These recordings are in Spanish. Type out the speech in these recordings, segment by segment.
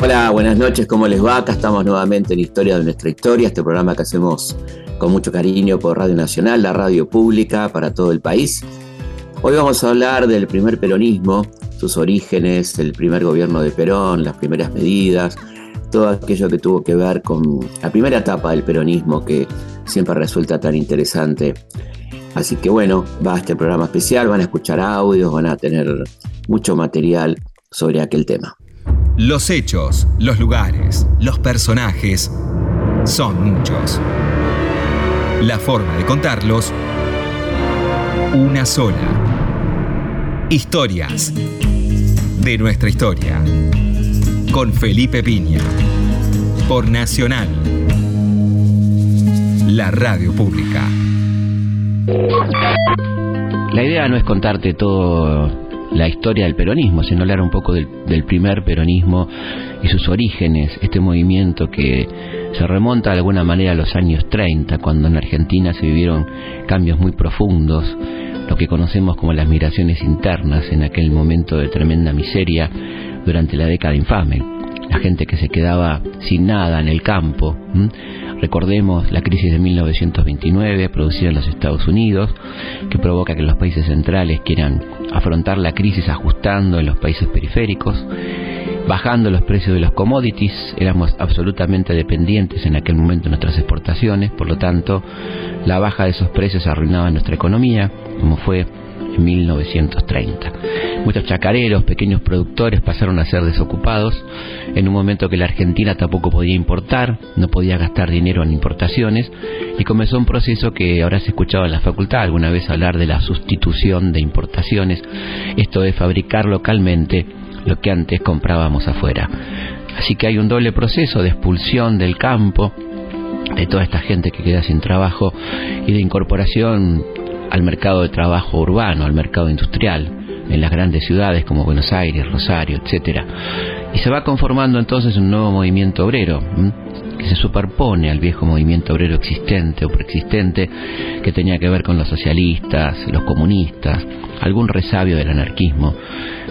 Hola, buenas noches, ¿cómo les va? Acá estamos nuevamente en Historia de nuestra historia, este programa que hacemos con mucho cariño por Radio Nacional, la radio pública para todo el país. Hoy vamos a hablar del primer peronismo, sus orígenes, el primer gobierno de Perón, las primeras medidas, todo aquello que tuvo que ver con la primera etapa del peronismo que siempre resulta tan interesante. Así que bueno, va a este programa especial, van a escuchar audios, van a tener mucho material sobre aquel tema. Los hechos, los lugares, los personajes son muchos. La forma de contarlos, una sola. Historias de nuestra historia. Con Felipe Piña. Por Nacional. La radio pública. La idea no es contarte todo la historia del peronismo, sino hablar un poco del, primer peronismo y sus orígenes, este movimiento que se remonta de alguna manera a los años 30, cuando en Argentina se vivieron cambios muy profundos, lo que conocemos como las migraciones internas en aquel momento de tremenda miseria durante la década infame. La gente que se quedaba sin nada en el campo. Recordemos la crisis de 1929 producida en los Estados Unidos, que provoca que los países centrales quieran afrontar la crisis ajustando en los países periféricos, bajando los precios de los commodities, éramos absolutamente dependientes en aquel momento de nuestras exportaciones, por lo tanto, la baja de esos precios arruinaba nuestra economía, como fue 1930. Muchos chacareros, pequeños productores pasaron a ser desocupados en un momento que la Argentina tampoco podía importar, no podía gastar dinero en importaciones y comenzó un proceso que habrás escuchado en la facultad alguna vez hablar de la sustitución de importaciones, esto de fabricar localmente lo que antes comprábamos afuera. Así que hay un doble proceso de expulsión del campo, de toda esta gente que queda sin trabajo y de incorporación al mercado de trabajo urbano, al mercado industrial, en las grandes ciudades como Buenos Aires, Rosario, etcétera. Y se va conformando entonces un nuevo movimiento obrero que se superpone al viejo movimiento obrero existente o preexistente que tenía que ver con los socialistas, los comunistas, algún resabio del anarquismo.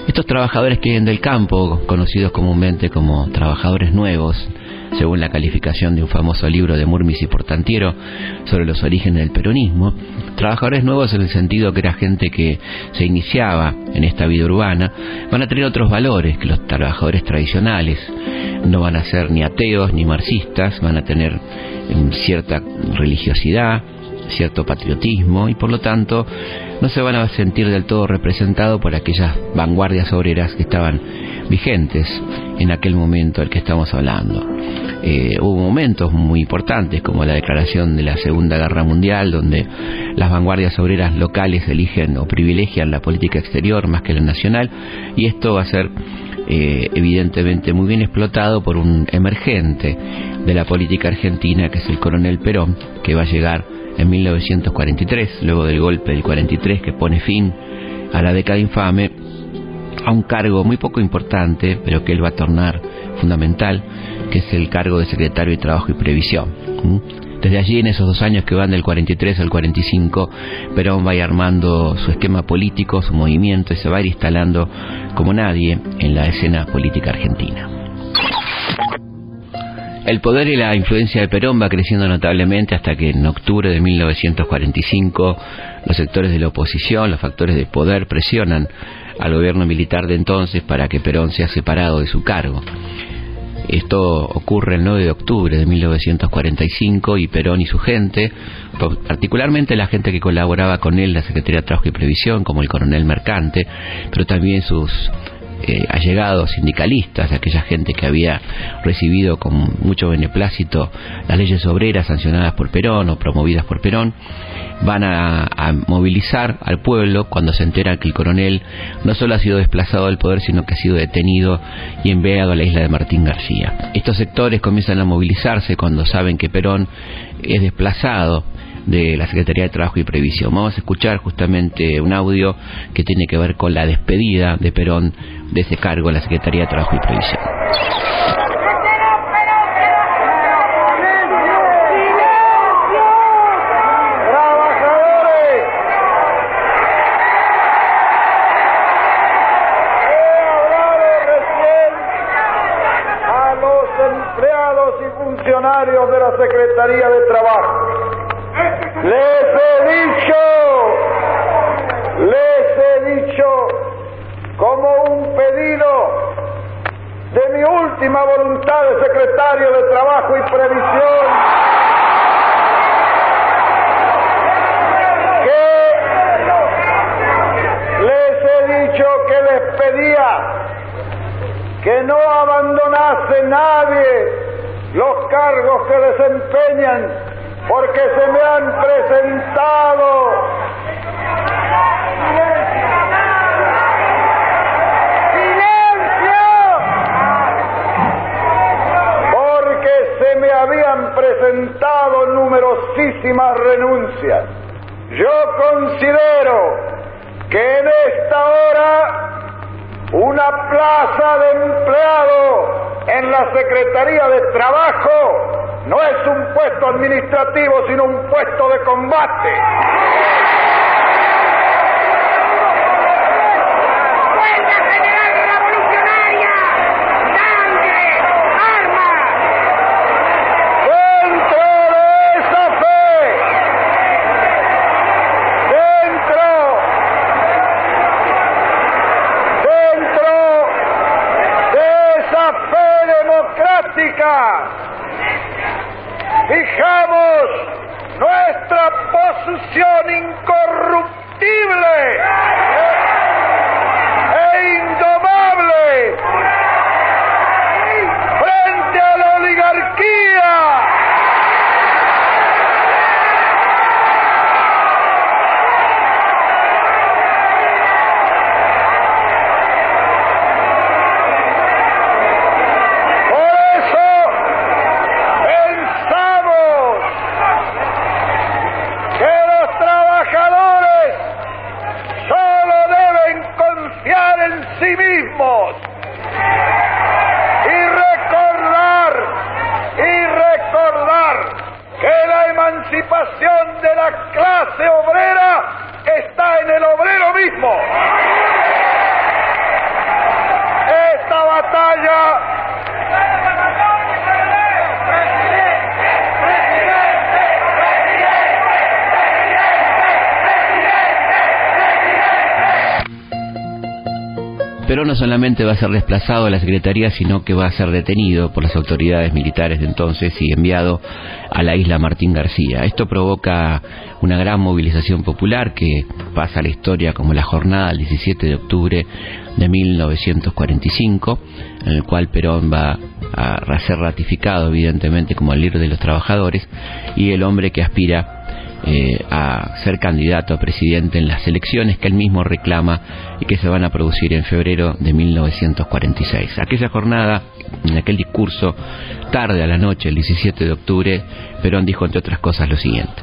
Estos trabajadores que vienen del campo, conocidos comúnmente como trabajadores nuevos, según la calificación de un famoso libro de Murmis y Portantiero sobre los orígenes del peronismo, trabajadores nuevos en el sentido que era gente que se iniciaba en esta vida urbana, van a tener otros valores que los trabajadores tradicionales, no van a ser ni ateos ni marxistas, van a tener em, cierta religiosidad, cierto patriotismo y por lo tanto no se van a sentir del todo representados por aquellas vanguardias obreras que estaban vigentes en aquel momento del que estamos hablando. Eh, hubo momentos muy importantes como la declaración de la Segunda Guerra Mundial donde las vanguardias obreras locales eligen o privilegian la política exterior más que la nacional y esto va a ser eh, evidentemente muy bien explotado por un emergente de la política argentina que es el coronel Perón que va a llegar en 1943 luego del golpe del 43 que pone fin a la década infame a un cargo muy poco importante, pero que él va a tornar fundamental, que es el cargo de secretario de Trabajo y Previsión. Desde allí, en esos dos años que van del 43 al 45, Perón va a ir armando su esquema político, su movimiento, y se va a ir instalando como nadie en la escena política argentina. El poder y la influencia de Perón va creciendo notablemente hasta que en octubre de 1945 los sectores de la oposición, los factores de poder presionan al gobierno militar de entonces para que Perón sea separado de su cargo. Esto ocurre el 9 de octubre de 1945 y Perón y su gente, particularmente la gente que colaboraba con él, la Secretaría de Trabajo y Previsión, como el coronel Mercante, pero también sus eh, allegados sindicalistas, aquella gente que había recibido con mucho beneplácito las leyes obreras sancionadas por Perón o promovidas por Perón, van a, movilizar al pueblo cuando se entera que el coronel no solo ha sido desplazado del poder, sino que ha sido detenido y enviado a la isla de Martín García. Estos sectores comienzan a movilizarse cuando saben que Perón es desplazado de la Secretaría de Trabajo y Previsión. Vamos a escuchar justamente un audio que tiene que ver con la despedida de Perón de ese cargo en la Secretaría de Trabajo y Previsión. ¡Trabajadores! ¡A los empleados y funcionarios de la Secretaría de les he dicho, les he dicho como un pedido de mi última voluntad de secretario de Trabajo y Previsión, que les he dicho que les pedía que no abandonase nadie los cargos que desempeñan porque se me han presentado porque se me habían presentado numerosísimas renuncias. Yo considero que en esta hora una plaza de empleado en la Secretaría de Trabajo no es un puesto administrativo, sino un puesto de combate. Solamente va a ser desplazado a la Secretaría, sino que va a ser detenido por las autoridades militares de entonces y enviado a la isla Martín García. Esto provoca una gran movilización popular que pasa a la historia como la jornada del 17 de octubre de 1945, en el cual Perón va a ser ratificado evidentemente como el líder de los trabajadores y el hombre que aspira eh, a ser candidato a presidente en las elecciones que él mismo reclama y que se van a producir en febrero de 1946. Aquella jornada, en aquel discurso, tarde a la noche, el 17 de octubre, Perón dijo entre otras cosas lo siguiente.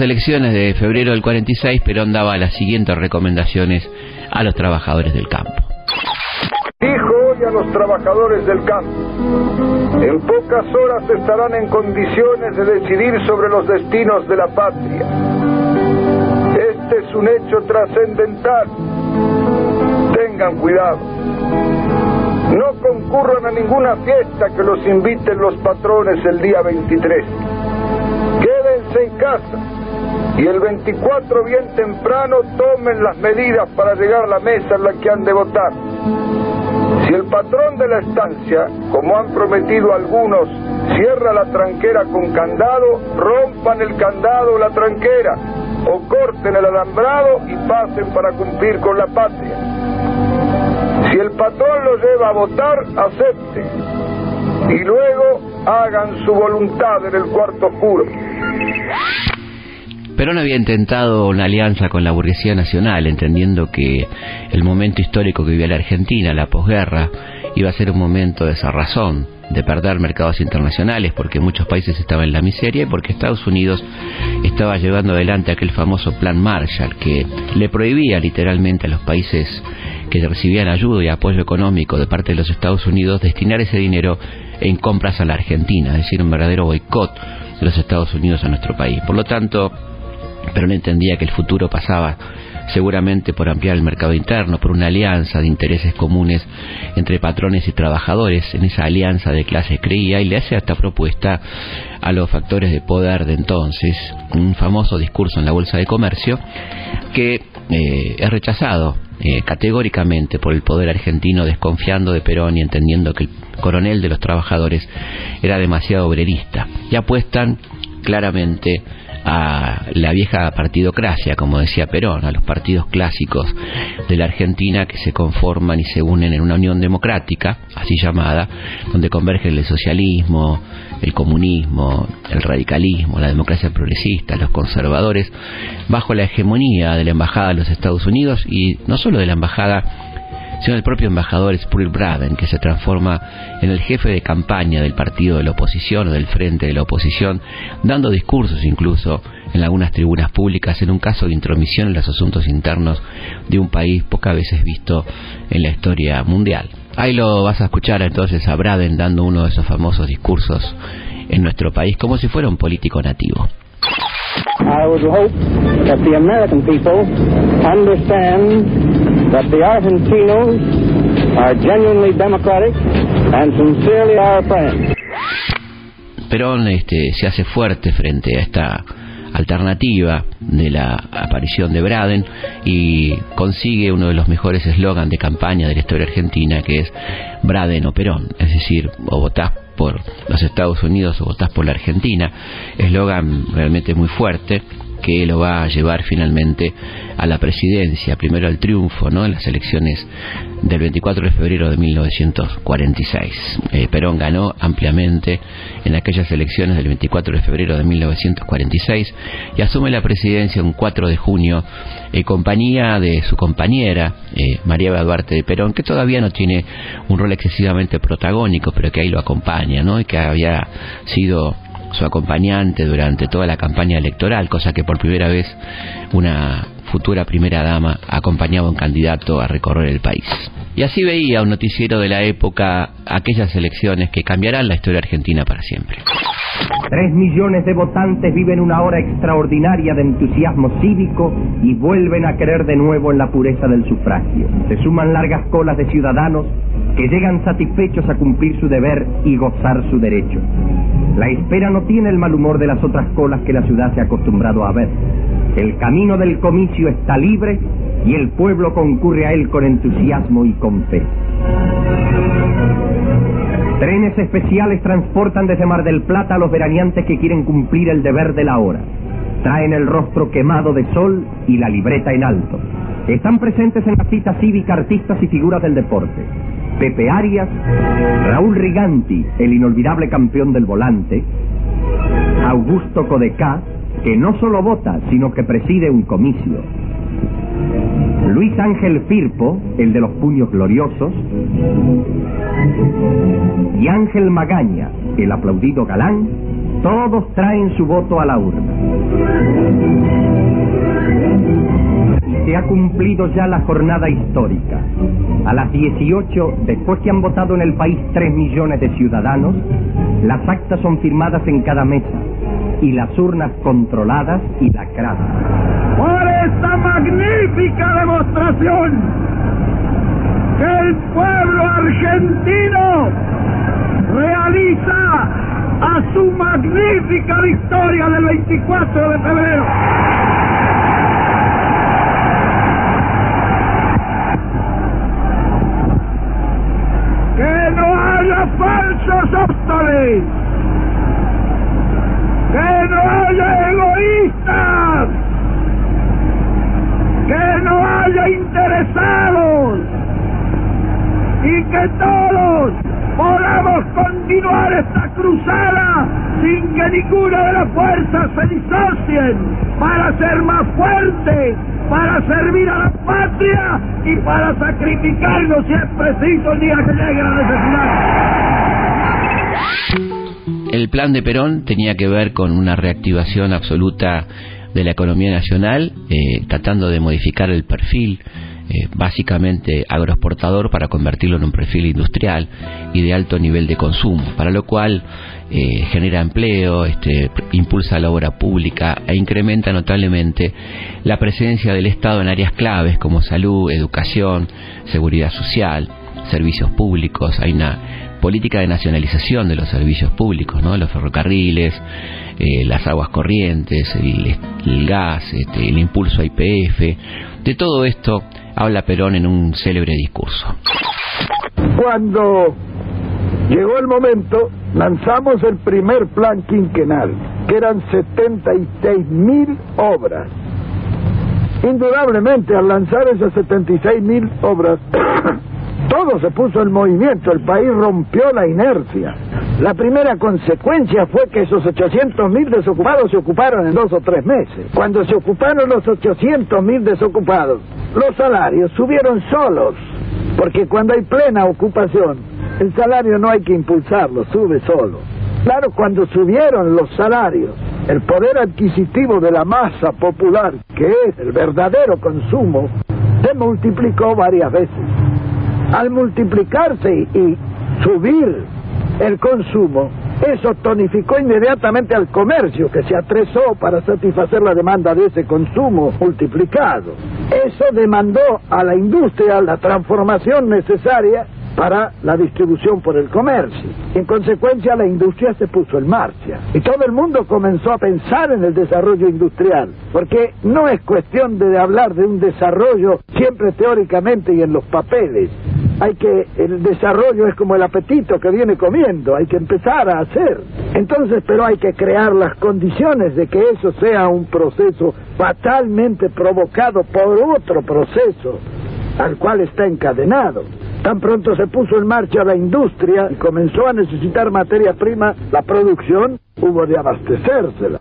Elecciones de febrero del 46, Perón daba las siguientes recomendaciones a los trabajadores del campo. Dijo hoy a los trabajadores del campo, en pocas horas estarán en condiciones de decidir sobre los destinos de la patria. Este es un hecho trascendental. Tengan cuidado. No concurran a ninguna fiesta que los inviten los patrones el día 23. Quédense en casa y el 24 bien temprano tomen las medidas para llegar a la mesa en la que han de votar. Si el patrón de la estancia, como han prometido algunos, cierra la tranquera con candado, rompan el candado o la tranquera, o corten el alambrado y pasen para cumplir con la patria. Si el patrón lo lleva a votar, acepte. Y luego hagan su voluntad en el cuarto oscuro. Perón había intentado una alianza con la burguesía nacional, entendiendo que el momento histórico que vivía la Argentina, la posguerra, iba a ser un momento de razón de perder mercados internacionales, porque muchos países estaban en la miseria y porque Estados Unidos estaba llevando adelante aquel famoso plan Marshall que le prohibía literalmente a los países que recibían ayuda y apoyo económico de parte de los Estados Unidos destinar ese dinero en compras a la Argentina, es decir, un verdadero boicot de los Estados Unidos a nuestro país. Por lo tanto, Perón entendía que el futuro pasaba seguramente por ampliar el mercado interno, por una alianza de intereses comunes entre patrones y trabajadores. En esa alianza de clase creía y le hace esta propuesta a los factores de poder de entonces, un famoso discurso en la Bolsa de Comercio que eh, es rechazado eh, categóricamente por el poder argentino, desconfiando de Perón y entendiendo que el coronel de los trabajadores era demasiado obrerista. Y apuestan claramente a la vieja partidocracia, como decía Perón, a los partidos clásicos de la Argentina que se conforman y se unen en una unión democrática, así llamada, donde convergen el socialismo, el comunismo, el radicalismo, la democracia progresista, los conservadores, bajo la hegemonía de la Embajada de los Estados Unidos y no solo de la Embajada sino el propio embajador Sproul Braden, que se transforma en el jefe de campaña del partido de la oposición o del frente de la oposición, dando discursos incluso en algunas tribunas públicas en un caso de intromisión en los asuntos internos de un país pocas veces visto en la historia mundial. Ahí lo vas a escuchar entonces a Braden dando uno de esos famosos discursos en nuestro país como si fuera un político nativo. I would hope that the American people understand that the Argentinos are genuinely democratic and sincerely our friends. Perón este, se hace fuerte frente a esta alternativa de la aparición de Braden y consigue uno de los mejores eslogans de campaña de la historia argentina que es Braden o Perón, es decir, o votás por los Estados Unidos o votás por la Argentina, eslogan realmente muy fuerte que lo va a llevar finalmente a la presidencia, primero al triunfo ¿no? en las elecciones del 24 de febrero de 1946. Eh, Perón ganó ampliamente en aquellas elecciones del 24 de febrero de 1946 y asume la presidencia un 4 de junio en compañía de su compañera eh, María Duarte de Perón, que todavía no tiene un rol excesivamente protagónico, pero que ahí lo acompaña, ¿no? y que había sido su acompañante durante toda la campaña electoral, cosa que por primera vez una futura primera dama acompañaba a un candidato a recorrer el país. Y así veía un noticiero de la época aquellas elecciones que cambiarán la historia argentina para siempre. Tres millones de votantes viven una hora extraordinaria de entusiasmo cívico y vuelven a creer de nuevo en la pureza del sufragio. Se suman largas colas de ciudadanos que llegan satisfechos a cumplir su deber y gozar su derecho. La espera no tiene el mal humor de las otras colas que la ciudad se ha acostumbrado a ver. El camino del comicio está libre y el pueblo concurre a él con entusiasmo y con fe. Trenes especiales transportan desde Mar del Plata a los veraneantes que quieren cumplir el deber de la hora. Traen el rostro quemado de sol y la libreta en alto. Están presentes en la cita cívica artistas y figuras del deporte. Pepe Arias, Raúl Riganti, el inolvidable campeón del volante, Augusto Codecá, que no solo vota, sino que preside un comicio, Luis Ángel Firpo, el de los puños gloriosos, y Ángel Magaña, el aplaudido galán, Todos traen su voto a la urna. Se ha cumplido ya la jornada histórica. A las 18, después que han votado en el país 3 millones de ciudadanos, las actas son firmadas en cada mesa y las urnas controladas y lacradas. Por esta magnífica demostración que el pueblo argentino realiza a su magnífica victoria del 24 de febrero. Que no haya falsos apóstoles que no haya egoístas, que no haya interesados y que todos podamos continuar esta cruzada sin que ninguna de las fuerzas se disocien para ser más fuertes, para servir a la patria y para sacrificarnos si es preciso el día que llegue la necesidad. El plan de Perón tenía que ver con una reactivación absoluta de la economía nacional, eh, tratando de modificar el perfil eh, básicamente agroexportador para convertirlo en un perfil industrial y de alto nivel de consumo, para lo cual eh, genera empleo, este, impulsa la obra pública e incrementa notablemente la presencia del Estado en áreas claves como salud, educación, seguridad social, servicios públicos. Hay una política de nacionalización de los servicios públicos, ¿no? los ferrocarriles, eh, las aguas corrientes, el, gas, este, el impulso a IPF. De todo esto habla Perón en un célebre discurso. Cuando llegó el momento, lanzamos el primer plan quinquenal, que eran 76 mil obras. Indudablemente, al lanzar esas 76 mil obras, todo se puso en movimiento, el país rompió la inercia. La primera consecuencia fue que esos 800 mil desocupados se ocuparon en dos o tres meses. Cuando se ocuparon los 800 mil desocupados, los salarios subieron solos, porque cuando hay plena ocupación, el salario no hay que impulsarlo, sube solo. Claro, cuando subieron los salarios, el poder adquisitivo de la masa popular, que es el verdadero consumo, se multiplicó varias veces al multiplicarse y subir el consumo, eso tonificó inmediatamente al comercio que se atresó para satisfacer la demanda de ese consumo multiplicado. Eso demandó a la industria la transformación necesaria para la distribución por el comercio. En consecuencia, la industria se puso en marcha y todo el mundo comenzó a pensar en el desarrollo industrial, porque no es cuestión de hablar de un desarrollo siempre teóricamente y en los papeles. Hay que, el desarrollo es como el apetito que viene comiendo, hay que empezar a hacer. Entonces, pero hay que crear las condiciones de que eso sea un proceso fatalmente provocado por otro proceso al cual está encadenado. Tan pronto se puso en marcha la industria y comenzó a necesitar materia prima, la producción hubo de abastecérsela.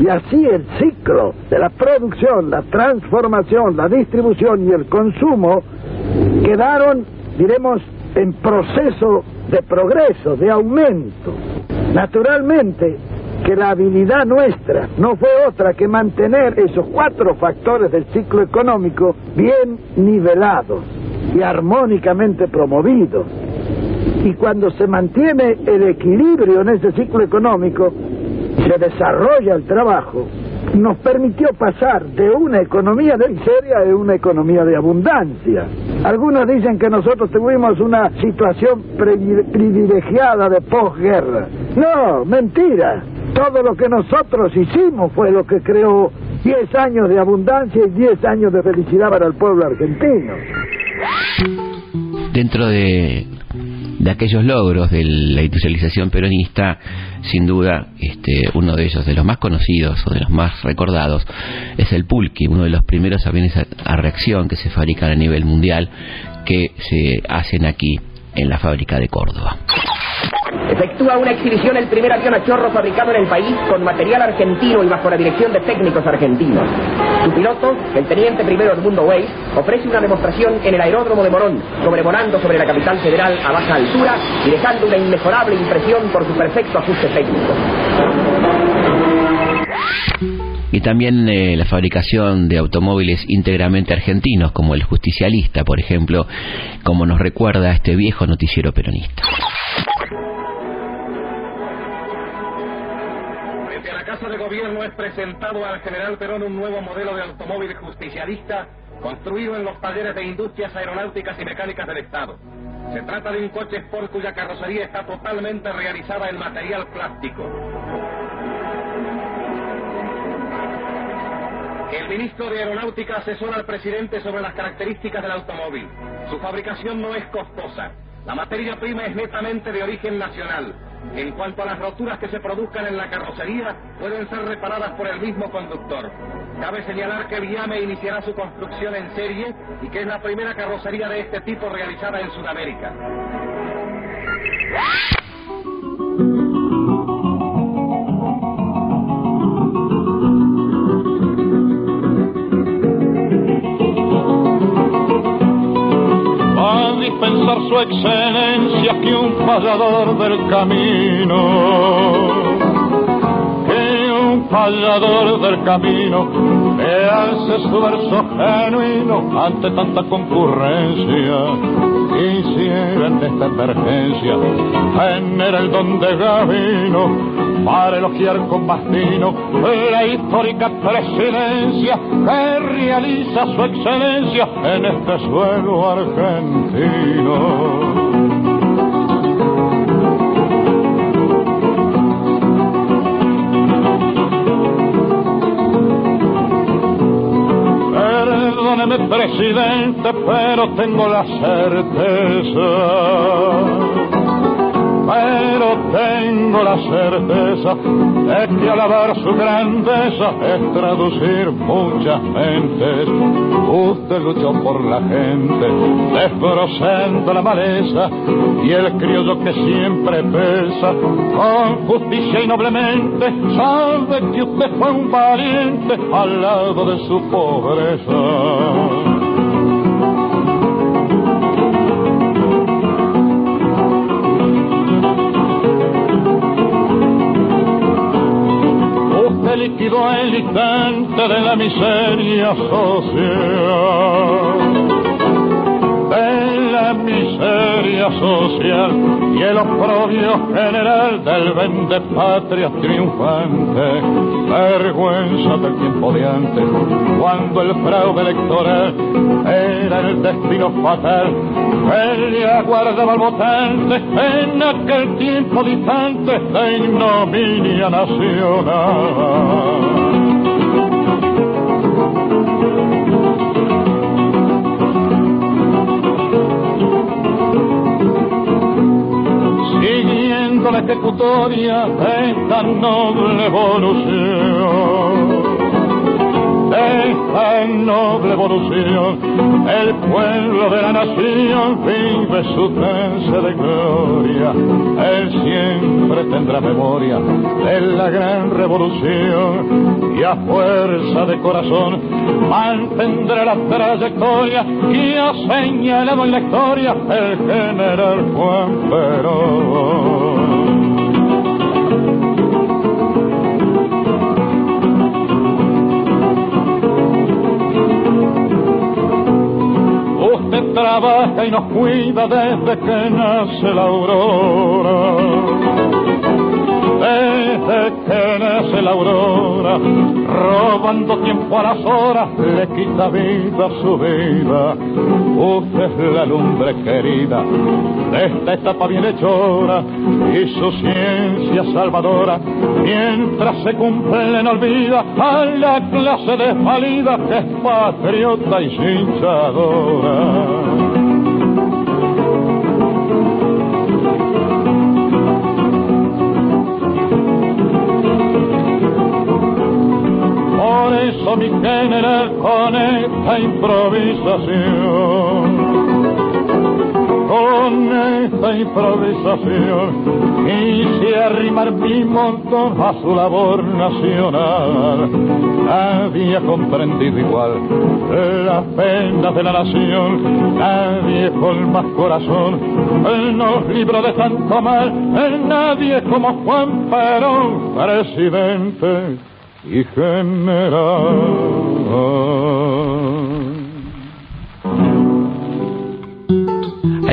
Y así el ciclo de la producción, la transformación, la distribución y el consumo quedaron, diremos, en proceso de progreso, de aumento. Naturalmente, que la habilidad nuestra no fue otra que mantener esos cuatro factores del ciclo económico bien nivelados y armónicamente promovidos. Y cuando se mantiene el equilibrio en ese ciclo económico, se desarrolla el trabajo, nos permitió pasar de una economía de miseria a una economía de abundancia. Algunos dicen que nosotros tuvimos una situación privilegiada de posguerra. No, mentira. Todo lo que nosotros hicimos fue lo que creó 10 años de abundancia y 10 años de felicidad para el pueblo argentino. Dentro de, aquellos logros de la industrialización peronista, sin duda, este, uno de ellos, de los más conocidos o de los más recordados, es el Pulqui, uno de los primeros aviones a reacción que se fabrican a nivel mundial, que se hacen aquí en la fábrica de Córdoba. Efectúa una exhibición el primer avión a chorro fabricado en el país con material argentino y bajo la dirección de técnicos argentinos. Su piloto, el teniente primero Edmundo Weiss, ofrece una demostración en el aeródromo de Morón, sobrevolando sobre la capital federal a baja altura y dejando una inmejorable impresión por su perfecto ajuste técnico. Y también eh, la fabricación de automóviles íntegramente argentinos, como el justicialista, por ejemplo, como nos recuerda este viejo noticiero peronista. Desde la Casa de Gobierno es presentado al general Perón un nuevo modelo de automóvil justicialista construido en los talleres de industrias aeronáuticas y mecánicas del Estado. Se trata de un coche Sport cuya carrocería está totalmente realizada en material plástico. El ministro de Aeronáutica asesora al presidente sobre las características del automóvil. Su fabricación no es costosa. La materia prima es netamente de origen nacional. En cuanto a las roturas que se produzcan en la carrocería, pueden ser reparadas por el mismo conductor. Cabe señalar que Viame iniciará su construcción en serie y que es la primera carrocería de este tipo realizada en Sudamérica. Su excelencia que un fallador del camino fallador del camino, que hace su verso genuino ante tanta concurrencia. Quisiera en esta emergencia tener el don de Gavino para elogiar con bastino la histórica presidencia que realiza su excelencia en este suelo argentino. Perdóneme, presidente, pero tengo la certeza. Pero tengo la certeza de que alabar su grandeza es traducir muchas mentes. Usted luchó por la gente, desbrozando la maleza y el criollo que siempre pesa, con justicia y noblemente, sabe que usted fue un valiente al lado de su pobreza. El instante de la miseria social. De la miseria social y el oprobio general del vende patria triunfante. Vergüenza del tiempo de antes, cuando el fraude electoral era el destino fatal. Él aguardaba al votante en aquel tiempo distante de ignominia nacional. La ejecutoria de esta noble evolución. De esta noble evolución, el pueblo de la nación vive su trance de gloria. Él siempre tendrá memoria de la gran revolución y a fuerza de corazón mantendrá la trayectoria que ha señalado en la historia el general Juan Perón. Y nos cuida desde que nace la aurora. Desde nace la aurora, robando tiempo a las horas, le quita vida a su vida. Usted es la lumbre querida de esta etapa bien hechora y su ciencia salvadora, mientras se cumple en olvida a la clase desvalida que es patriota y cinchadora. Con esta improvisación con esta improvisación quise arrimar mi montón a su labor nacional. Nadie ha comprendido igual las penas de la nación, nadie con más corazón nos libró de tanto mal, nadie como Juan Perón, presidente y general.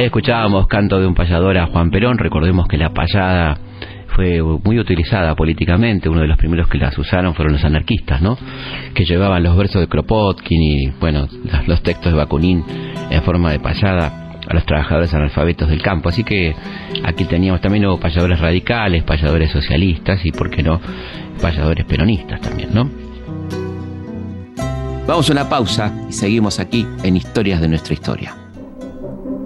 Escuchábamos canto de un payador a Juan Perón. Recordemos que la payada fue muy utilizada políticamente. Uno de los primeros que las usaron fueron los anarquistas, ¿no? Que llevaban los versos de Kropotkin y, bueno, los textos de Bakunin en forma de payada a los trabajadores analfabetos del campo. Así que aquí teníamos también hubo payadores radicales, payadores socialistas y, ¿por qué no?, payadores peronistas también, ¿no? Vamos a una pausa y seguimos aquí en Historias de nuestra historia.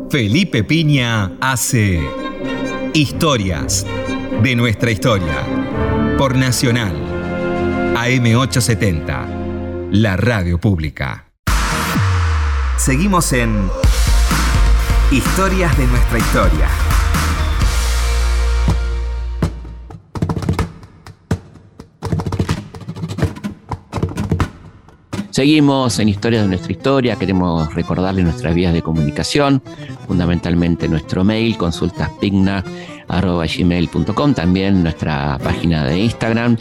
Felipe Piña hace Historias de nuestra historia por Nacional AM870, la radio pública. Seguimos en Historias de nuestra historia. Seguimos en Historias de nuestra historia, queremos recordarle nuestras vías de comunicación, fundamentalmente nuestro mail, consultaspigna.gmail.com, también nuestra página de Instagram,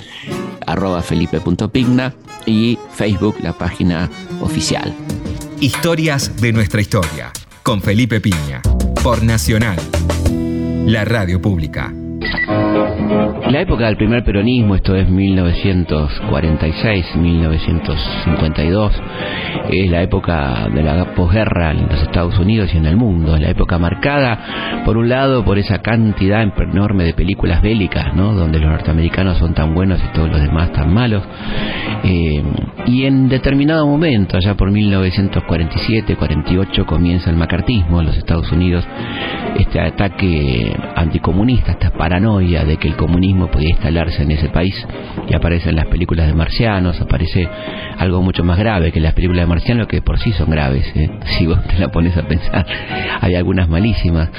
arroba felipe.pigna y Facebook, la página oficial. Historias de nuestra historia, con Felipe Piña, por Nacional, la radio pública. La época del primer peronismo, esto es 1946, 1952, es la época de la posguerra en los Estados Unidos y en el mundo, es la época marcada, por un lado, por esa cantidad enorme de películas bélicas, ¿no? donde los norteamericanos son tan buenos y todos los demás tan malos, eh, y en determinado momento, allá por 1947-48, comienza el macartismo en los Estados Unidos, este ataque anticomunista, esta paranoia de que el comunismo podía instalarse en ese país y aparecen las películas de marcianos, aparece algo mucho más grave que las películas de marcianos que por sí son graves, ¿eh? si vos te la pones a pensar, hay algunas malísimas.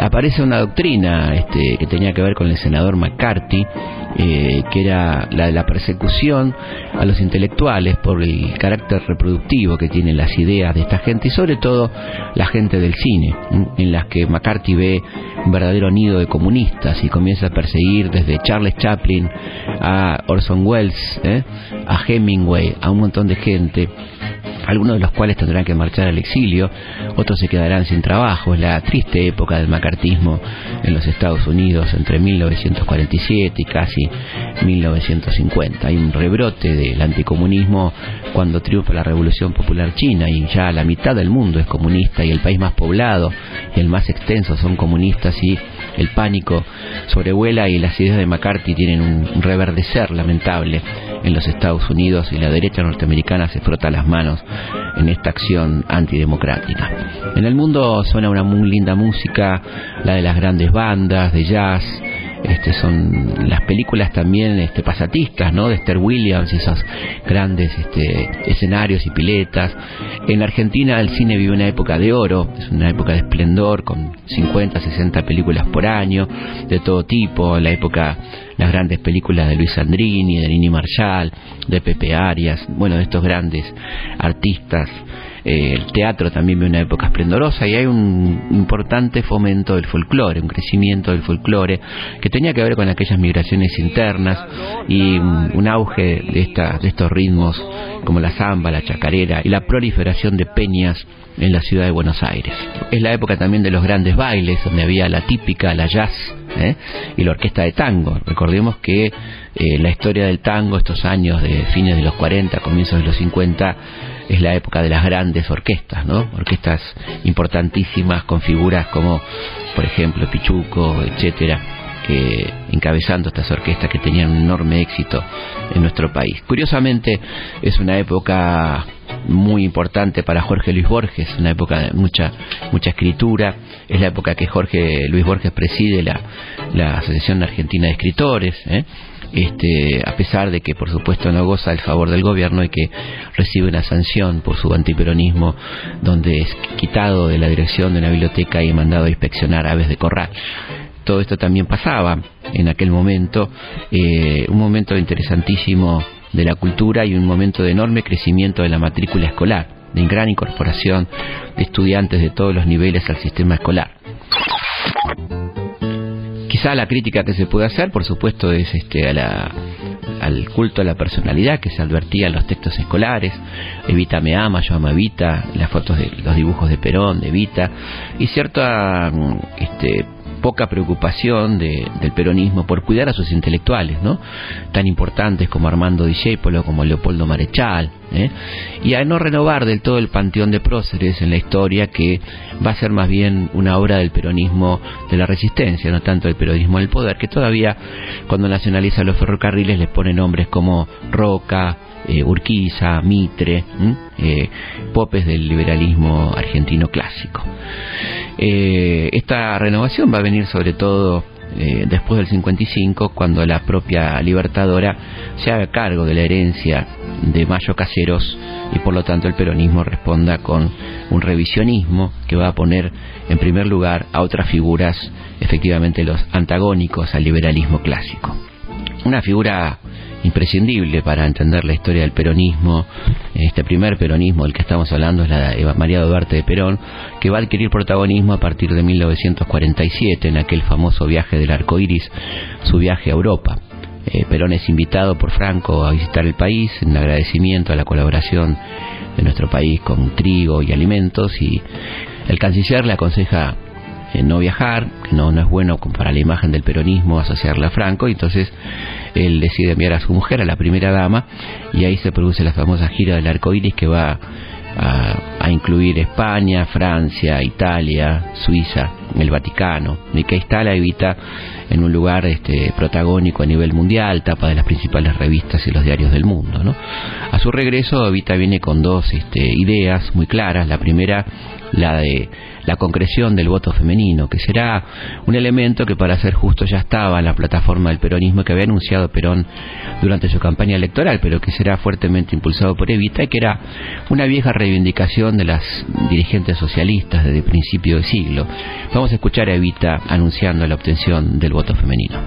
Aparece una doctrina este, que tenía que ver con el senador McCarthy, eh, que era la de la persecución a los intelectuales por el carácter reproductivo que tienen las ideas de esta gente y sobre todo la gente del cine, en las que McCarthy ve un verdadero nido de comunistas y comienza a perseguir desde Charles Chaplin a Orson Welles, ¿eh? a Hemingway, a un montón de gente algunos de los cuales tendrán que marchar al exilio, otros se quedarán sin trabajo. Es la triste época del macartismo en los Estados Unidos entre 1947 y casi 1950. Hay un rebrote del anticomunismo cuando triunfa la Revolución Popular China y ya la mitad del mundo es comunista y el país más poblado y el más extenso son comunistas y el pánico sobrevuela y las ideas de McCarthy tienen un reverdecer lamentable en los Estados Unidos y la derecha norteamericana se frota las manos en esta acción antidemocrática. En el mundo suena una muy linda música, la de las grandes bandas de jazz, este, son las películas también este, pasatistas, ¿no? De Esther Williams y esos grandes este, escenarios y piletas. En Argentina el cine vive una época de oro, es una época de esplendor con 50, 60 películas por año, de todo tipo, la época, las grandes películas de Luis Sandrini, de Nini Marshall, de Pepe Arias, bueno, de estos grandes artistas eh, el teatro también ve una época esplendorosa y hay un importante fomento del folclore, un crecimiento del folclore que tenía que ver con aquellas migraciones internas y un, auge de, esta, de estos ritmos como la samba, la chacarera y la proliferación de peñas en la ciudad de Buenos Aires. Es la época también de los grandes bailes, donde había la típica, la jazz ¿eh? y la orquesta de tango. Recordemos que eh, la historia del tango, estos años de fines de los 40, comienzos de los 50, es la época de las grandes orquestas, ¿no? Orquestas importantísimas con figuras como, por ejemplo, Pichuco, etcétera, que encabezando estas orquestas que tenían un enorme éxito en nuestro país. Curiosamente, es una época muy importante para Jorge Luis Borges, una época de mucha mucha escritura, es la época que Jorge Luis Borges preside la, la Asociación Argentina de Escritores, ¿eh? Este, a pesar de que por supuesto no goza el favor del gobierno y que recibe una sanción por su antiperonismo, donde es quitado de la dirección de una biblioteca y mandado a inspeccionar aves de corral. Todo esto también pasaba en aquel momento, eh, un momento interesantísimo de la cultura y un momento de enorme crecimiento de la matrícula escolar, de gran incorporación de estudiantes de todos los niveles al sistema escolar. La crítica que se puede hacer, por supuesto, es este, a, la, al culto a la personalidad que se advertía en los textos escolares. Evita me ama, yo amo Evita, las fotos de los dibujos de Perón, de Evita, y cierta mm, este, poca preocupación del peronismo por cuidar a sus intelectuales, ¿no? Tan importantes como Armando Discépolo, como Leopoldo Marechal, ¿eh? y a no renovar del todo el panteón de próceres en la historia que va a ser más bien una obra del peronismo de la resistencia, no tanto el peronismo del poder, que todavía cuando nacionaliza los ferrocarriles les pone nombres como Roca, eh, Urquiza, Mitre, eh, popes del liberalismo argentino clásico. Eh, esta renovación va a venir sobre todo después del 55, cuando la propia Libertadora se haga cargo de la herencia de Mayo Caseros y por lo tanto el peronismo responda con un revisionismo que va a poner en primer lugar a otras figuras, efectivamente los antagónicos al liberalismo clásico. Una figura imprescindible para entender la historia del peronismo. Este primer peronismo del que estamos hablando es la de María Duarte de Perón, que va a adquirir protagonismo a partir de 1947 en aquel famoso viaje del arco iris, su viaje a Europa. Eh, Perón es invitado por Franco a visitar el país en agradecimiento a la colaboración de nuestro país con trigo y alimentos y el canciller le aconseja no viajar, no, no es bueno para la imagen del peronismo asociarla a Franco, y entonces él decide enviar a su mujer, a la primera dama, y ahí se produce la famosa gira del arco iris que va a, incluir España, Francia, Italia, Suiza, el Vaticano, y que está la Evita en un lugar este, protagónico a nivel mundial, tapa de las principales revistas y los diarios del mundo. ¿no? A su regreso, Evita viene con dos este, ideas muy claras. La primera, la de la concreción del voto femenino, que será un elemento que para ser justo ya estaba en la plataforma del peronismo que había anunciado Perón durante su campaña electoral, pero que será fuertemente impulsado por Evita y que era una vieja reivindicación de las dirigentes socialistas desde principio de siglo. Vamos a escuchar a Evita anunciando la obtención del voto femenino.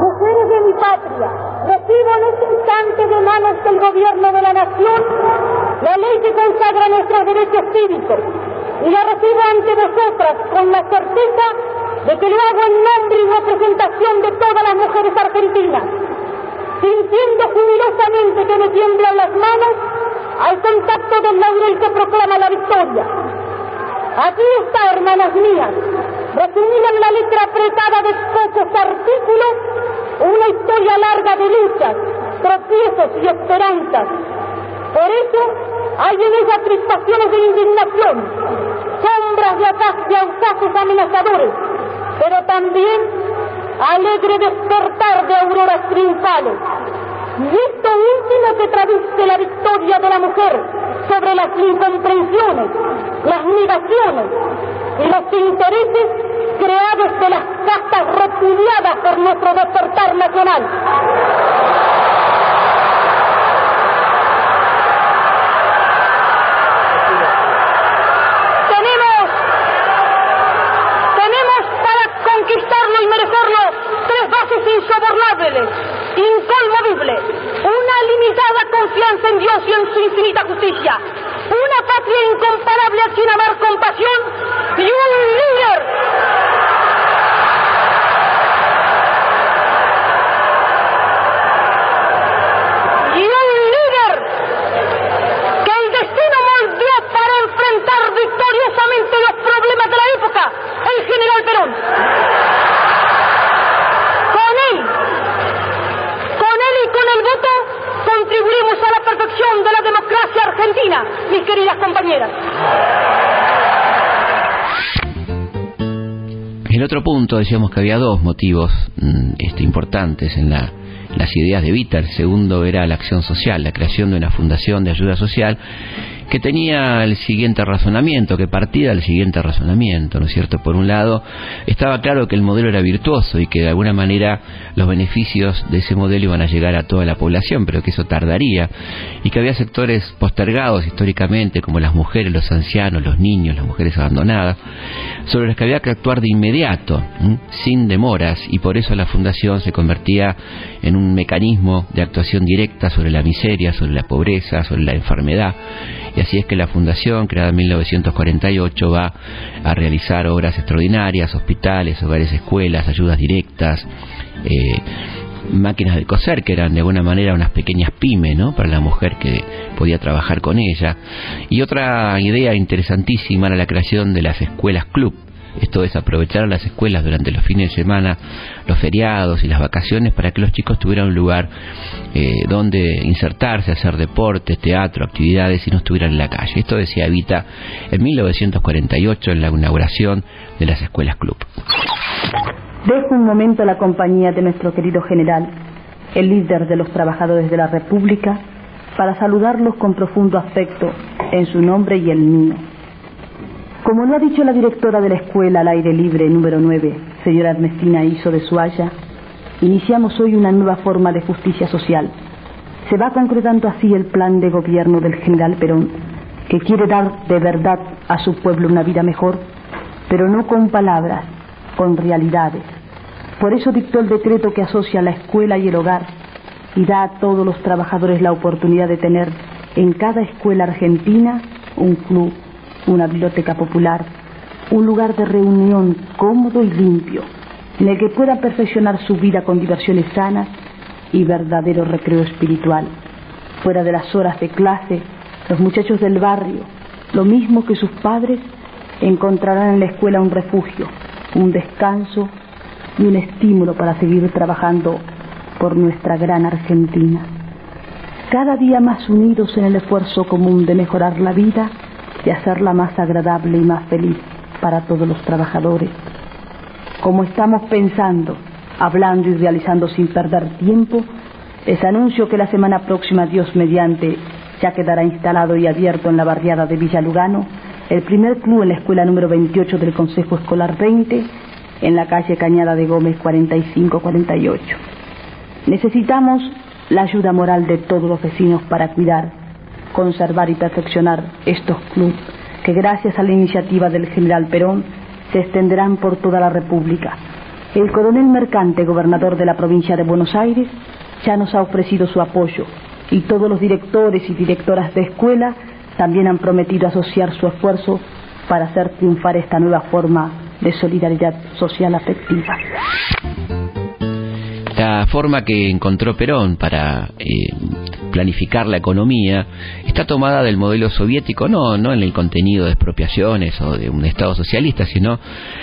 Mujeres de mi patria, recibo en este de manos del gobierno de la nación la ley que consagra nuestros derechos cívicos y la recibo ante vosotras con la certeza de que lo hago en nombre y representación de todas las mujeres argentinas, sintiendo jubilosamente que me tiemblan las manos al contacto del laurel que proclama la victoria. Aquí está, hermanas mías, resumida en la letra apretada de pocos artículos, una historia larga de luchas, tropiezos y esperanzas. Por eso, hay en ella crispaciones de indignación, sombras de ataques de audaces amenazadores, pero también alegre despertar de auroras triunfales. Y esto último que traduce la victoria de la mujer sobre las incomprensiones, las negaciones y los intereses creados de las castas repudiadas por nuestro despertar nacional. conquistarlo y merecerlo tres bases insobornables, inconmovibles, una limitada confianza en Dios y en su infinita justicia, una patria incomparable a quien amar compasión y un líder y un líder que el destino moldeó para enfrentar victoriosamente los problemas de la época, el general Perón. contribuimos a la perfección de la democracia argentina, mis queridas compañeras. El otro punto, decíamos había dos motivos mm, este, importantes en la, las ideas de Vita. El segundo era la acción social, la creación de una fundación de ayuda social que tenía el siguiente razonamiento, que partía del siguiente razonamiento, ¿no es cierto? Por un lado, estaba claro que el modelo era virtuoso y que de alguna manera los beneficios de ese modelo iban a llegar a toda la población, pero que eso tardaría y que había sectores postergados históricamente como las mujeres, los ancianos, los niños, las mujeres abandonadas, sobre los que había que actuar de inmediato, sin demoras, y por eso la fundación se convertía en un mecanismo de actuación directa sobre la miseria, sobre la pobreza, sobre la enfermedad. Y así es que la fundación, creada en 1948, va a realizar obras extraordinarias, hospitales, hogares, escuelas, ayudas directas, eh, máquinas de coser, que eran de alguna manera unas pequeñas pymes, ¿no? Para la mujer que podía trabajar con ella. Y otra idea interesantísima era la creación de las escuelas club. Esto es aprovechar las escuelas durante los fines de semana, los feriados y las vacaciones para que los chicos tuvieran un lugar eh, donde insertarse, hacer deportes, teatro, actividades y no estuvieran en la calle. Esto decía Evita en 1948 en la inauguración de las escuelas club. Dejo un momento la compañía de nuestro querido general, el líder de los trabajadores de la República, para saludarlos con profundo afecto en su nombre y el mío. Como lo ha dicho la directora de la escuela al aire libre número 9, señora Ernestina Iso de Suaya, iniciamos hoy una nueva forma de justicia social. Se va concretando así el plan de gobierno del general Perón, que quiere dar de verdad a su pueblo una vida mejor, pero no con palabras, con realidades. Por eso dictó el decreto que asocia la escuela y el hogar y da a todos los trabajadores la oportunidad de tener en cada escuela argentina un club, una biblioteca popular, un lugar de reunión cómodo y limpio, en el que puedan perfeccionar su vida con diversiones sanas y verdadero recreo espiritual. Fuera de las horas de clase, los muchachos del barrio, lo mismo que sus padres, encontrarán en la escuela un refugio, un descanso y un estímulo para seguir trabajando por nuestra gran Argentina. Cada día más unidos en el esfuerzo común de mejorar la vida y hacerla más agradable y más feliz para todos los trabajadores. Como estamos pensando, hablando y realizando sin perder tiempo, les anuncio que la semana próxima, Dios mediante, ya quedará instalado y abierto en la barriada de Villa Lugano el primer club en la escuela número 28 del Consejo Escolar 20, en la calle Cañada de Gómez 4548. Necesitamos la ayuda moral de todos los vecinos para cuidar, conservar y perfeccionar estos clubes que gracias a la iniciativa del general Perón se extenderán por toda la República. El coronel Mercante, gobernador de la provincia de Buenos Aires, ya nos ha ofrecido su apoyo y todos los directores y directoras de escuela también han prometido asociar su esfuerzo para hacer triunfar esta nueva forma de solidaridad social afectiva. La forma que encontró Perón para eh, planificar la economía está tomada del modelo soviético, no, no en el contenido de expropiaciones o de un Estado socialista, sino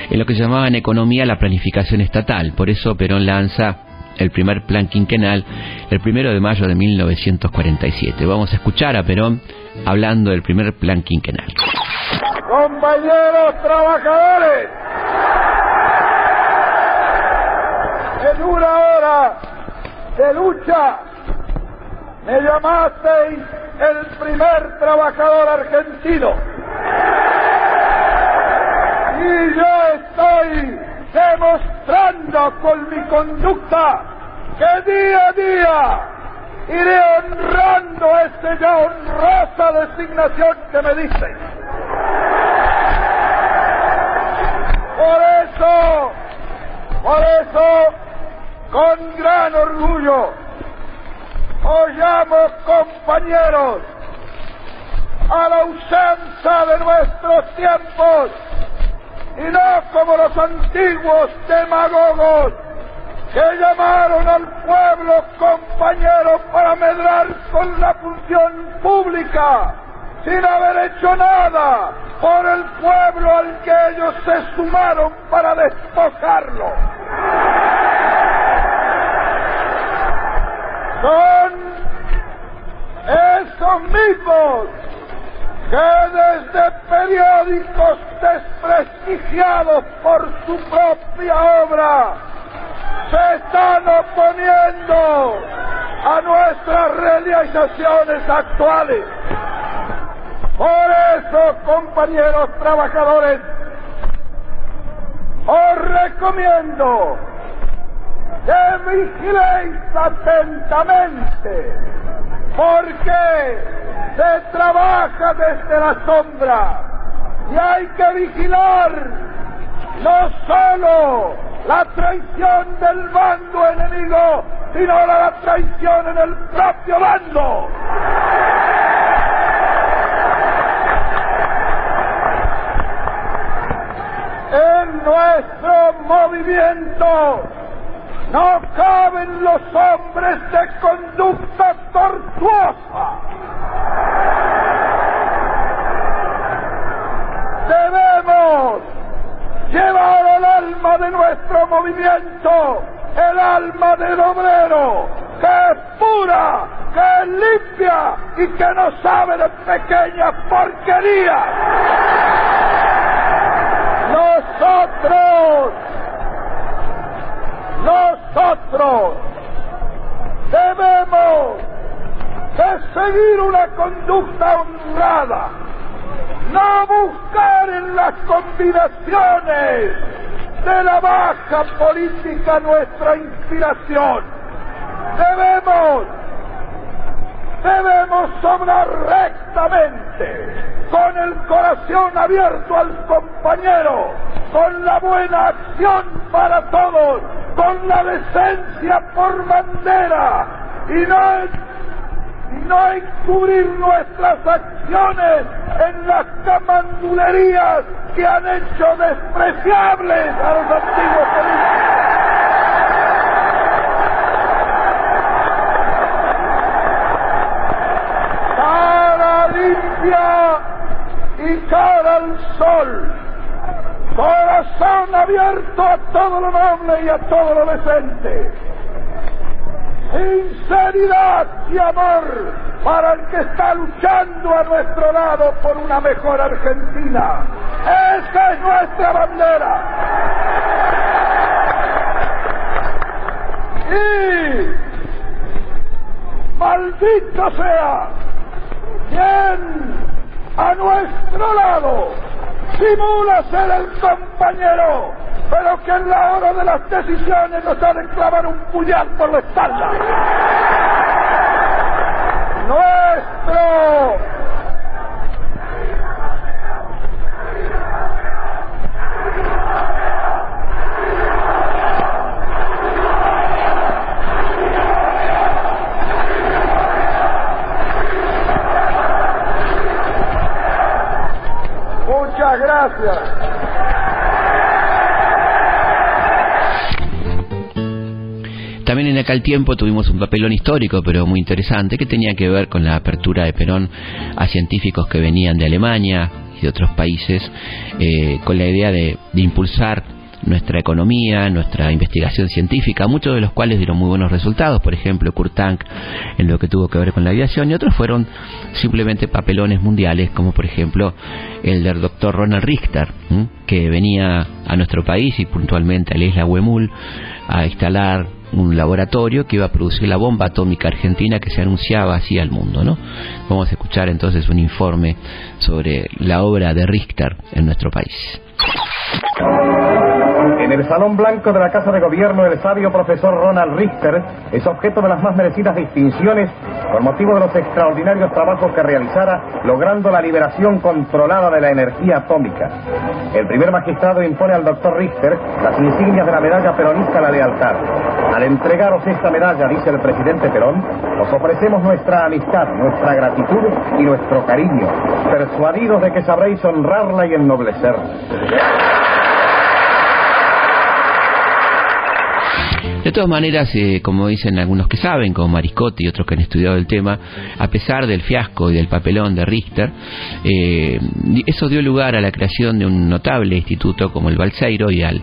en lo que se llamaba en economía la planificación estatal. Por eso Perón lanza el primer plan quinquenal el primero de mayo de 1947. Vamos a escuchar a Perón hablando del primer plan quinquenal. Compañeros trabajadores, en una hora de lucha me llamasteis el primer trabajador argentino. Y yo estoy demostrando con mi conducta que día a día iré honrando esta ya honrosa designación que me dice. Por eso, por eso, con gran orgullo, os llamo compañeros a la usanza de nuestros tiempos y no como los antiguos demagogos que llamaron al pueblo compañero para medrar con la función pública, sin haber hecho nada por el pueblo al que ellos se sumaron para despojarlo. Son esos mismos que desde periódicos desprestigiados por su propia obra se están oponiendo a nuestras realizaciones actuales. Por eso, compañeros trabajadores, os recomiendo que vigiléis atentamente, porque se trabaja desde la sombra y hay que vigilar no solo la traición del bando enemigo, sino la traición en el propio bando. En nuestro movimiento no caben los hombres de conducta tortuosa. Debemos llevar al alma de nuestro movimiento el alma del obrero, que es pura, que es limpia y que no sabe de pequeñas porquerías. Nosotros debemos de seguir una conducta honrada, no buscar en las combinaciones de la baja política nuestra inspiración. Debemos, debemos obrar rectamente, con el corazón abierto al compañero, con la buena acción para todos, con la decencia por bandera y no no encubrir nuestras acciones en las camandulerías que han hecho despreciables a los antiguos políticos. Cara limpia y cara al sol. Corazón abierto a todo lo noble y a todo lo decente sinceridad y amor para el que está luchando a nuestro lado por una mejor Argentina. Esa es nuestra bandera. Y maldito sea quien a nuestro lado simula ser el compañero pero que en la hora de las decisiones nos de clavar un puñal por la espalda. Nuestro en aquel tiempo tuvimos un papelón histórico, pero muy interesante, que tenía que ver con la apertura de Perón a científicos que venían de Alemania y de otros países, eh, con la idea de, impulsar nuestra economía, nuestra investigación científica, muchos de los cuales dieron muy buenos resultados, por ejemplo Kurt Tank en lo que tuvo que ver con la aviación y otros fueron simplemente papelones mundiales, como por ejemplo el del doctor Ronald Richter, que venía a nuestro país y puntualmente a la isla Huemul a instalar un laboratorio que iba a producir la bomba atómica argentina que se anunciaba así al mundo, ¿no? Vamos a escuchar entonces un informe sobre la obra de Richter en nuestro país. En el Salón Blanco de la Casa de Gobierno, el sabio profesor Ronald Richter es objeto de las más merecidas distinciones por motivo de los extraordinarios trabajos que realizara logrando la liberación controlada de la energía atómica. El primer magistrado impone al doctor Richter las insignias de la medalla peronista la lealtad. Al entregaros esta medalla, dice el presidente Perón, os ofrecemos nuestra amistad, nuestra gratitud y nuestro cariño, persuadidos de que sabréis honrarla y ennoblecerla. De todas maneras, eh, como dicen algunos que saben, como Mariscotti y otros que han estudiado el tema, a pesar del fiasco y del papelón de Richter, eh, eso dio lugar a la creación de un notable instituto como el Balseiro y al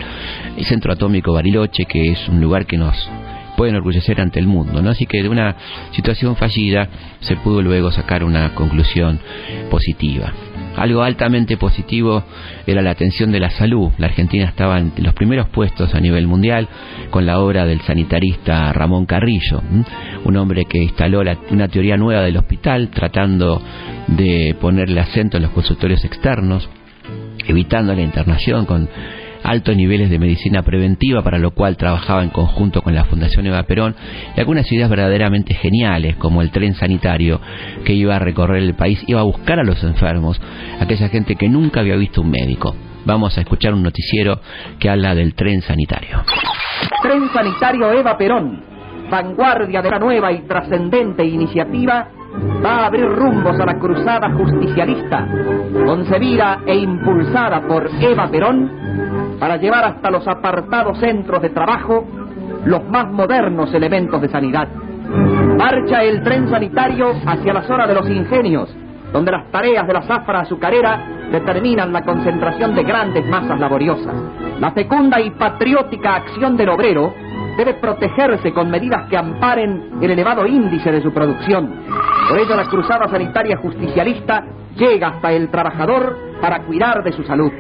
Centro Atómico Bariloche, que es un lugar que nos puede enorgullecer ante el mundo, ¿no? Así que de una situación fallida se pudo luego sacar una conclusión positiva. Algo altamente positivo era la atención de la salud. La Argentina estaba en los primeros puestos a nivel mundial con la obra del sanitarista Ramón Carrillo, un hombre que instaló una teoría nueva del hospital tratando de ponerle acento en los consultorios externos, evitando la internación con altos niveles de medicina preventiva, para lo cual trabajaba en conjunto con la Fundación Eva Perón, y algunas ideas verdaderamente geniales, como el tren sanitario que iba a recorrer el país, iba a buscar a los enfermos, aquella gente que nunca había visto un médico. Vamos a escuchar un noticiero que habla del tren sanitario. Tren sanitario Eva Perón, vanguardia de la nueva y trascendente iniciativa va a abrir rumbos a la cruzada justicialista, concebida e impulsada por Eva Perón, para llevar hasta los apartados centros de trabajo los más modernos elementos de sanidad. Marcha el tren sanitario hacia la zona de los ingenios, donde las tareas de la zafra azucarera determinan la concentración de grandes masas laboriosas. La fecunda y patriótica acción del obrero debe protegerse con medidas que amparen el elevado índice de su producción. Por ello la cruzada sanitaria justicialista llega hasta el trabajador para cuidar de su salud.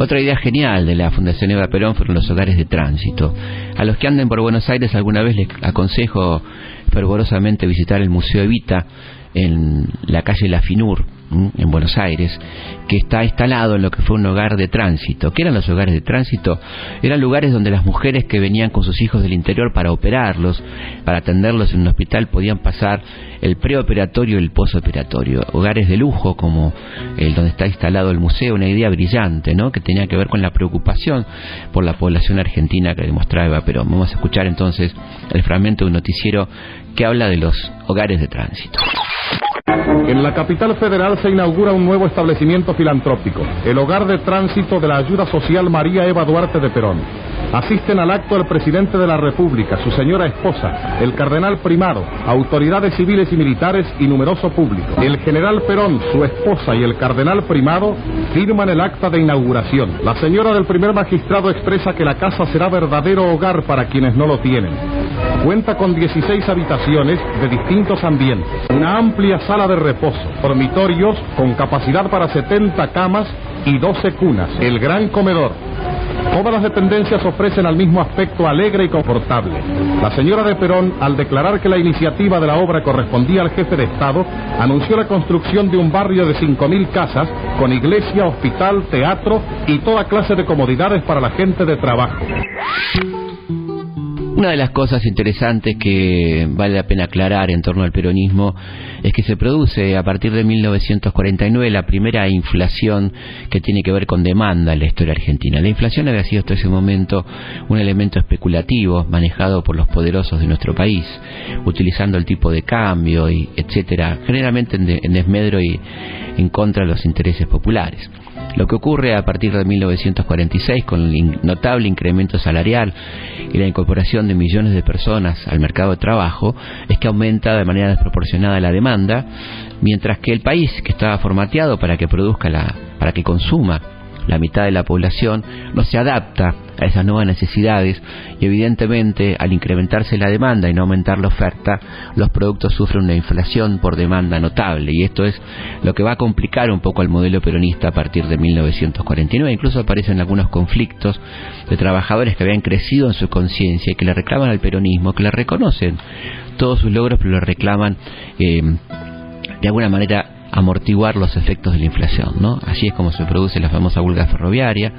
Otra idea genial de la Fundación Eva Perón fueron los hogares de tránsito. A los que anden por Buenos Aires alguna vez les aconsejo fervorosamente visitar el Museo Evita en la calle La Finur, en Buenos Aires, que está instalado en lo que fue un hogar de tránsito. ¿Qué eran los hogares de tránsito? Eran lugares donde las mujeres que venían con sus hijos del interior para operarlos, para atenderlos en un hospital, podían pasar el preoperatorio y el posoperatorio. Hogares de lujo como el donde está instalado el museo, una idea brillante, ¿no? Que tenía que ver con la preocupación por la población argentina que demostraba Perón. Vamos a escuchar entonces el fragmento de un noticiero que habla de los hogares de tránsito. En la capital federal se inaugura un nuevo establecimiento filantrópico, el Hogar de Tránsito de la Ayuda Social María Eva Duarte de Perón. Asisten al acto el presidente de la República, su señora esposa, el cardenal primado, autoridades civiles y militares y numeroso público. El general Perón, su esposa y el cardenal primado firman el acta de inauguración. La señora del primer magistrado expresa que la casa será verdadero hogar para quienes no lo tienen. Cuenta con 16 habitaciones de distintos ambientes, una amplia sala de reposo, dormitorios con capacidad para 70 camas y 12 cunas, el gran comedor, Todas las dependencias ofrecen al mismo aspecto alegre y confortable. La señora de Perón, al declarar que la iniciativa de la obra correspondía al jefe de Estado, anunció la construcción de un barrio de 5.000 casas con iglesia, hospital, teatro y toda clase de comodidades para la gente de trabajo. Una de las cosas interesantes que vale la pena aclarar en torno al peronismo es que se produce a partir de 1949 la primera inflación que tiene que ver con demanda en la historia argentina. La inflación había sido hasta ese momento un elemento especulativo manejado por los poderosos de nuestro país, utilizando el tipo de cambio y etcétera, generalmente en desmedro y en contra de los intereses populares. Lo que ocurre a partir de 1946 con el notable incremento salarial y la incorporación de millones de personas al mercado de trabajo es que aumenta de manera desproporcionada la demanda, mientras que el país que estaba formateado para que produzca la para que consuma la mitad de la población no se adapta a esas nuevas necesidades y evidentemente al incrementarse la demanda y no aumentar la oferta, los productos sufren una inflación por demanda notable y esto es lo que va a complicar un poco al modelo peronista a partir de 1949. Incluso aparecen algunos conflictos de trabajadores que habían crecido en su conciencia y que le reclaman al peronismo, que le reconocen todos sus logros, pero le reclaman eh, de alguna manera amortiguar los efectos de la inflación. ¿no? Así es como se produce la famosa huelga ferroviaria,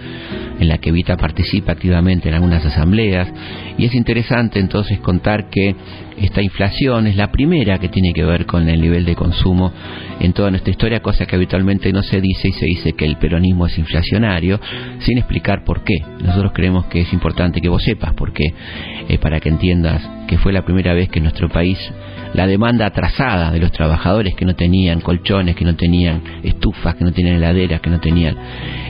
en la que Evita participa activamente en algunas asambleas, y es interesante entonces contar que esta inflación es la primera que tiene que ver con el nivel de consumo en toda nuestra historia, cosa que habitualmente no se dice y se dice que el peronismo es inflacionario, sin explicar por qué. Nosotros creemos que es importante que vos sepas por qué, eh, para que entiendas que fue la primera vez que nuestro país la demanda atrasada de los trabajadores que no tenían colchones, que no tenían estufas, que no tenían heladeras, que no tenían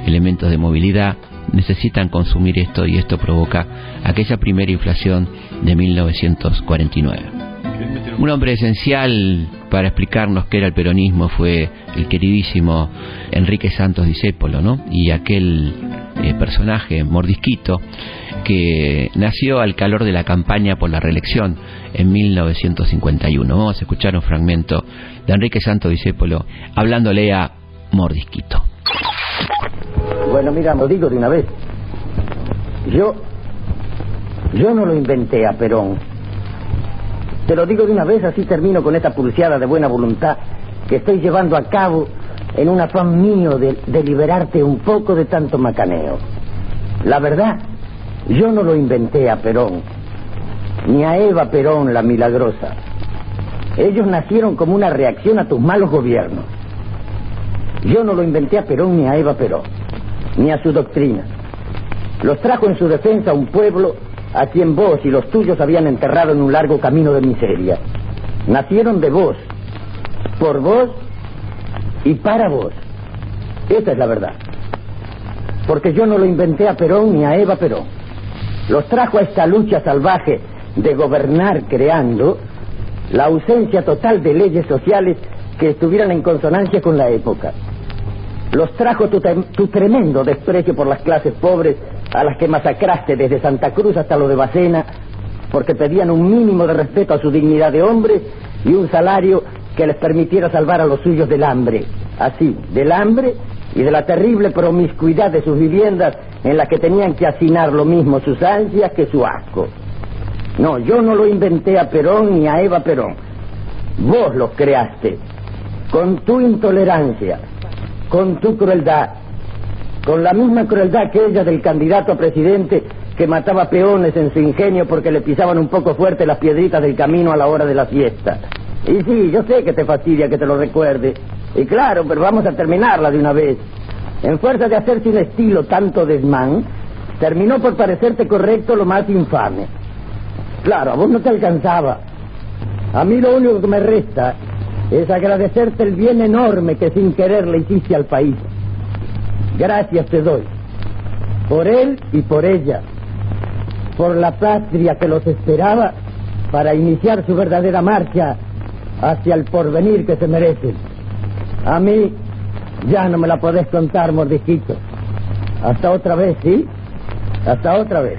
elementos de movilidad, necesitan consumir esto y esto provoca aquella primera inflación de 1949. Un hombre esencial para explicarnos qué era el peronismo fue el queridísimo Enrique Santos Discépolo, ¿no? Y aquel eh, personaje mordisquito que nació al calor de la campaña por la reelección en 1951. Vamos a escuchar un fragmento de Enrique Santo Discépolo hablándole a Mordisquito. Bueno, mira, lo digo de una vez. Yo, yo no lo inventé a Perón. Te lo digo de una vez, así termino con esta pulseada de buena voluntad que estoy llevando a cabo en un afán mío de, de liberarte un poco de tanto macaneo. La verdad, yo no lo inventé a Perón, ni a Eva Perón la milagrosa. Ellos nacieron como una reacción a tus malos gobiernos. Yo no lo inventé a Perón ni a Eva Perón, ni a su doctrina. Los trajo en su defensa un pueblo a quien vos y los tuyos habían enterrado en un largo camino de miseria. Nacieron de vos, por vos y para vos. Esa es la verdad. Porque yo no lo inventé a Perón ni a Eva Perón. Los trajo a esta lucha salvaje de gobernar creando la ausencia total de leyes sociales que estuvieran en consonancia con la época. Los trajo tu, tu, tremendo desprecio por las clases pobres a las que masacraste desde Santa Cruz hasta lo de Bacena, porque pedían un mínimo de respeto a su dignidad de hombre y un salario que les permitiera salvar a los suyos del hambre. Así, del hambre y de la terrible promiscuidad de sus viviendas en las que tenían que hacinar lo mismo sus ansias que su asco. No, yo no lo inventé a Perón ni a Eva Perón. Vos los creaste, con tu intolerancia, con tu crueldad, con la misma crueldad que ella del candidato a presidente que mataba peones en su ingenio porque le pisaban un poco fuerte las piedritas del camino a la hora de la fiesta. Y sí, yo sé que te fastidia que te lo recuerde. Y claro, pero vamos a terminarla de una vez. En fuerza de hacer sin estilo tanto desmán, terminó por parecerte correcto lo más infame. Claro, a vos no te alcanzaba. A mí lo único que me resta es agradecerte el bien enorme que sin querer le hiciste al país. Gracias te doy. Por él y por ella. Por la patria que los esperaba para iniciar su verdadera marcha hacia el porvenir que se merecen. A mí ya no me la podés contar, mordijito. Hasta otra vez, ¿sí? Hasta otra vez.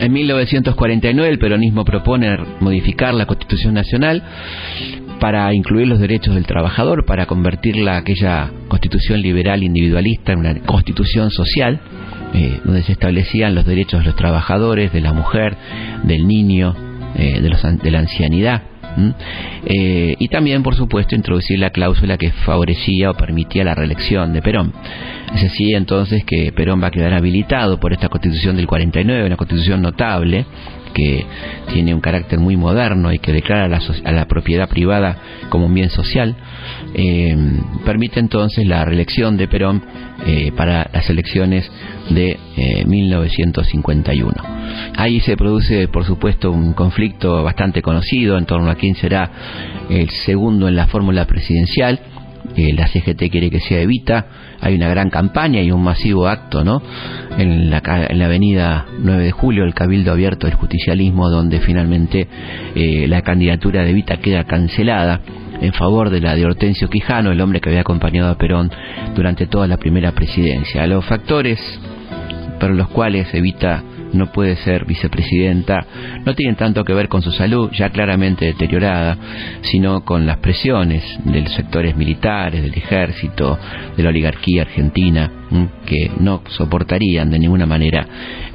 En 1949 el peronismo propone modificar la Constitución Nacional para incluir los derechos del trabajador, para convertirla aquella constitución liberal individualista en una constitución social, eh, donde se establecían los derechos de los trabajadores, de la mujer, del niño, eh, de, los, de la ancianidad. Eh, y también, por supuesto, introducir la cláusula que favorecía o permitía la reelección de Perón. Es así entonces que Perón va a quedar habilitado por esta constitución del 49, una constitución notable que tiene un carácter muy moderno y que declara a la, propiedad privada como un bien social, eh, permite entonces la reelección de Perón eh, para las elecciones de 1951. Ahí se produce, por supuesto, un conflicto bastante conocido en torno a quién será el segundo en la fórmula presidencial. La CGT quiere que sea Evita, hay una gran campaña y un masivo acto, ¿no? En la, en la avenida 9 de julio, el Cabildo Abierto del Justicialismo, donde finalmente eh, la candidatura de Evita queda cancelada en favor de la de Hortensio Quijano, el hombre que había acompañado a Perón durante toda la primera presidencia. Los factores por los cuales Evita no puede ser vicepresidenta, no tienen tanto que ver con su salud, ya claramente deteriorada, sino con las presiones de los sectores militares, del ejército, de la oligarquía argentina, que no soportarían de ninguna manera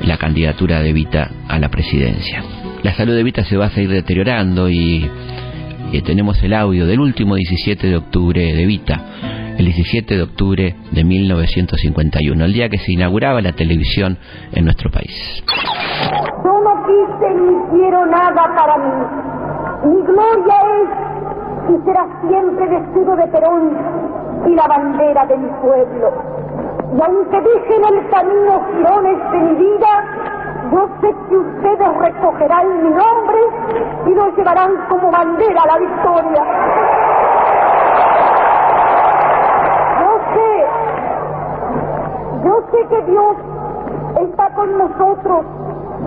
la candidatura de Evita a la presidencia. La salud de Evita se va a seguir deteriorando y, y tenemos el audio del último 17 de octubre de Evita el 17 de octubre de 1951, el día que se inauguraba la televisión en nuestro país. Yo no quise ni quiero nada para mí. Mi gloria es y será siempre vestido de Perón y la bandera de mi pueblo. Y aunque dejen el camino girones de mi vida, yo sé que ustedes recogerán mi nombre y lo llevarán como bandera a la victoria. Yo sé que Dios está con nosotros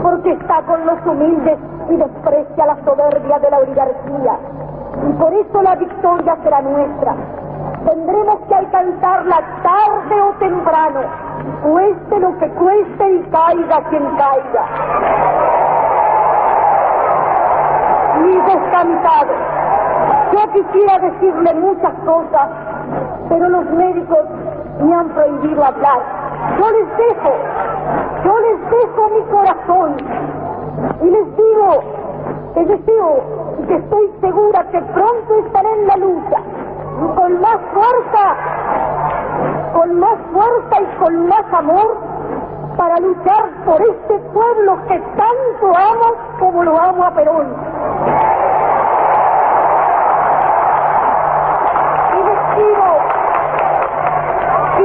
porque está con los humildes y desprecia la soberbia de la oligarquía. Y por eso la victoria será nuestra. Tendremos que alcanzarla tarde o temprano, cueste lo que cueste y caiga quien caiga. Mis descansados, yo quisiera decirle muchas cosas, pero los médicos me han prohibido hablar. Yo les dejo, yo les dejo mi corazón y les digo que deseo y que estoy segura que pronto estaré en la lucha con más fuerza, con más fuerza y con más amor para luchar por este pueblo que tanto amo como lo amo a Perón.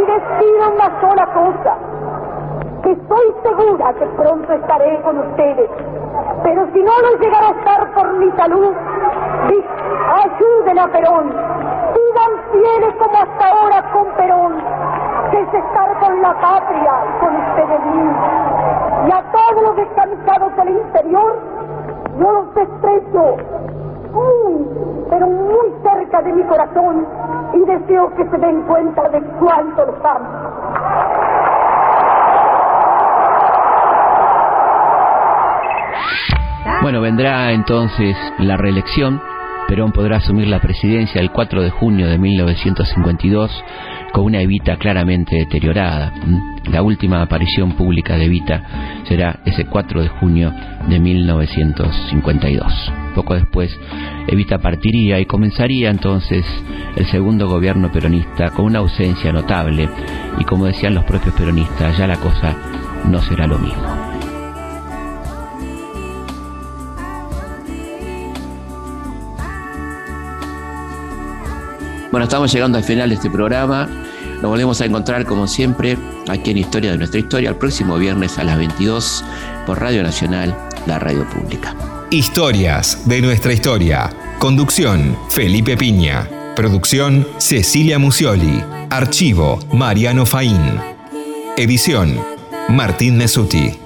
Y decido una sola cosa, que estoy segura que pronto estaré con ustedes, pero si no lo llegará a estar por mi salud, ayuden a Perón, sigan fieles como hasta ahora con Perón, que es estar con la patria y con ustedes mismos. Y a todos los descansados del interior, yo los estrecho. Muy, pero muy cerca de mi corazón y deseo que se den cuenta de cuánto los amo. Bueno, vendrá entonces la reelección. Perón podrá asumir la presidencia el 4 de junio de 1952 con una Evita claramente deteriorada. La última aparición pública de Evita será ese 4 de junio de 1952. Poco después, Evita partiría y comenzaría entonces el segundo gobierno peronista con una ausencia notable y como decían los propios peronistas, ya la cosa no será lo mismo. Bueno, estamos llegando al final de este programa. Nos volvemos a encontrar como siempre aquí en Historia de nuestra historia el próximo viernes a las 22 por Radio Nacional, la radio pública. Historias de nuestra historia. Conducción, Felipe Piña. Producción, Cecilia Musioli. Archivo, Mariano Faín. Edición, Martín Mesuti.